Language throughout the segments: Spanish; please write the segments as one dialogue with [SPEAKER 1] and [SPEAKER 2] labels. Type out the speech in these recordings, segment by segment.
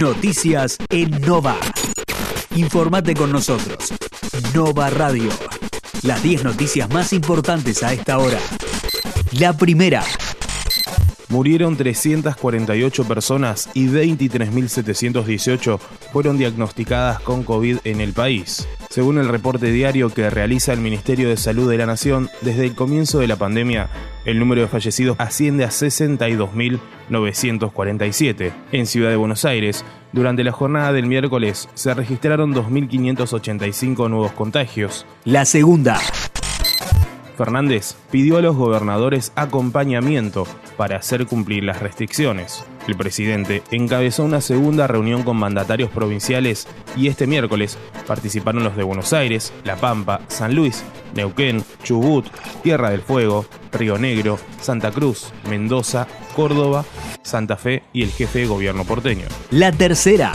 [SPEAKER 1] Noticias en Nova. Informate con nosotros. Nova Radio. Las 10 noticias más importantes a esta hora. La primera.
[SPEAKER 2] Murieron 348 personas y 23.718 fueron diagnosticadas con COVID en el país. Según el reporte diario que realiza el Ministerio de Salud de la Nación, desde el comienzo de la pandemia, el número de fallecidos asciende a 62.947. En Ciudad de Buenos Aires, durante la jornada del miércoles se registraron 2.585 nuevos contagios.
[SPEAKER 1] La segunda.
[SPEAKER 2] Fernández pidió a los gobernadores acompañamiento para hacer cumplir las restricciones. El presidente encabezó una segunda reunión con mandatarios provinciales y este miércoles participaron los de Buenos Aires, La Pampa, San Luis, Neuquén, Chubut, Tierra del Fuego, Río Negro, Santa Cruz, Mendoza, Córdoba, Santa Fe y el jefe de gobierno porteño.
[SPEAKER 1] La tercera.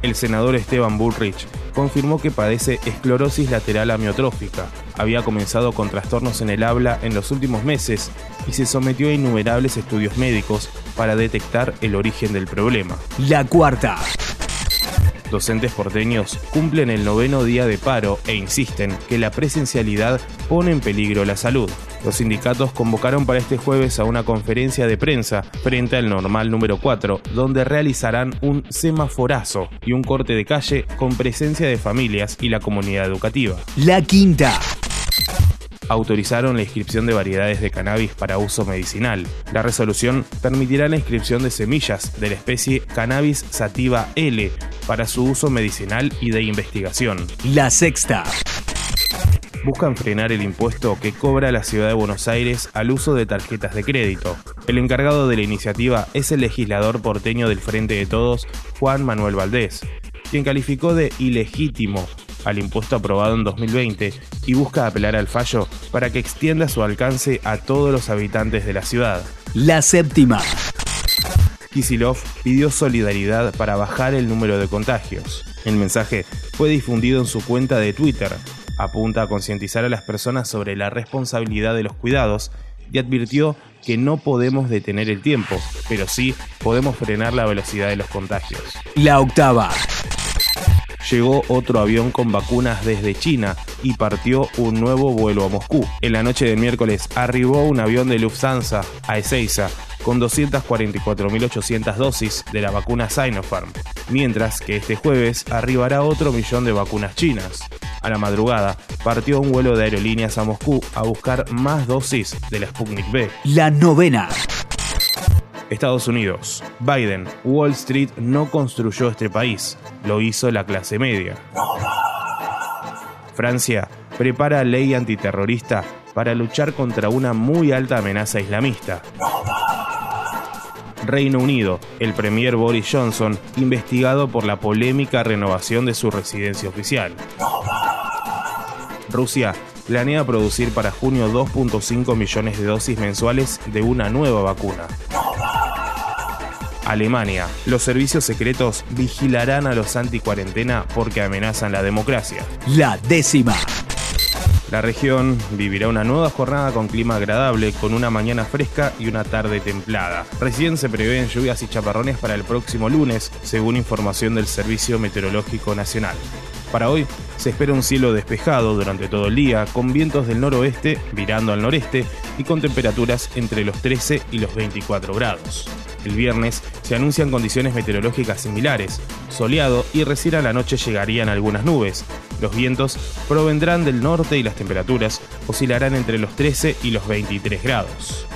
[SPEAKER 2] El senador Esteban Bullrich confirmó que padece esclerosis lateral amiotrófica. Había comenzado con trastornos en el habla en los últimos meses y se sometió a innumerables estudios médicos para detectar el origen del problema.
[SPEAKER 1] La cuarta.
[SPEAKER 2] Docentes porteños cumplen el noveno día de paro e insisten que la presencialidad pone en peligro la salud. Los sindicatos convocaron para este jueves a una conferencia de prensa frente al normal número 4, donde realizarán un semaforazo y un corte de calle con presencia de familias y la comunidad educativa.
[SPEAKER 1] La quinta
[SPEAKER 2] autorizaron la inscripción de variedades de cannabis para uso medicinal. La resolución permitirá la inscripción de semillas de la especie Cannabis sativa L para su uso medicinal y de investigación.
[SPEAKER 1] La sexta
[SPEAKER 2] buscan frenar el impuesto que cobra la ciudad de Buenos Aires al uso de tarjetas de crédito. El encargado de la iniciativa es el legislador porteño del Frente de Todos, Juan Manuel Valdés, quien calificó de ilegítimo al impuesto aprobado en 2020 y busca apelar al fallo para que extienda su alcance a todos los habitantes de la ciudad.
[SPEAKER 1] La séptima.
[SPEAKER 2] Kisilov pidió solidaridad para bajar el número de contagios. El mensaje fue difundido en su cuenta de Twitter. Apunta a concientizar a las personas sobre la responsabilidad de los cuidados y advirtió que no podemos detener el tiempo, pero sí podemos frenar la velocidad de los contagios.
[SPEAKER 1] La octava
[SPEAKER 2] llegó otro avión con vacunas desde China y partió un nuevo vuelo a Moscú. En la noche del miércoles arribó un avión de Lufthansa a Ezeiza con 244.800 dosis de la vacuna Sinopharm, mientras que este jueves arribará otro millón de vacunas chinas. A la madrugada partió un vuelo de aerolíneas a Moscú a buscar más dosis de la Sputnik B.
[SPEAKER 1] La novena.
[SPEAKER 2] Estados Unidos. Biden, Wall Street no construyó este país, lo hizo la clase media. Francia prepara ley antiterrorista para luchar contra una muy alta amenaza islamista. Reino Unido, el premier Boris Johnson, investigado por la polémica renovación de su residencia oficial. Rusia planea producir para junio 2.5 millones de dosis mensuales de una nueva vacuna. Alemania. Los servicios secretos vigilarán a los anti-cuarentena porque amenazan la democracia.
[SPEAKER 1] La décima.
[SPEAKER 2] La región vivirá una nueva jornada con clima agradable, con una mañana fresca y una tarde templada. Recién se prevén lluvias y chaparrones para el próximo lunes, según información del Servicio Meteorológico Nacional. Para hoy se espera un cielo despejado durante todo el día, con vientos del noroeste virando al noreste y con temperaturas entre los 13 y los 24 grados. El viernes se anuncian condiciones meteorológicas similares, soleado y recién a la noche llegarían algunas nubes. Los vientos provendrán del norte y las temperaturas oscilarán entre los 13 y los 23 grados.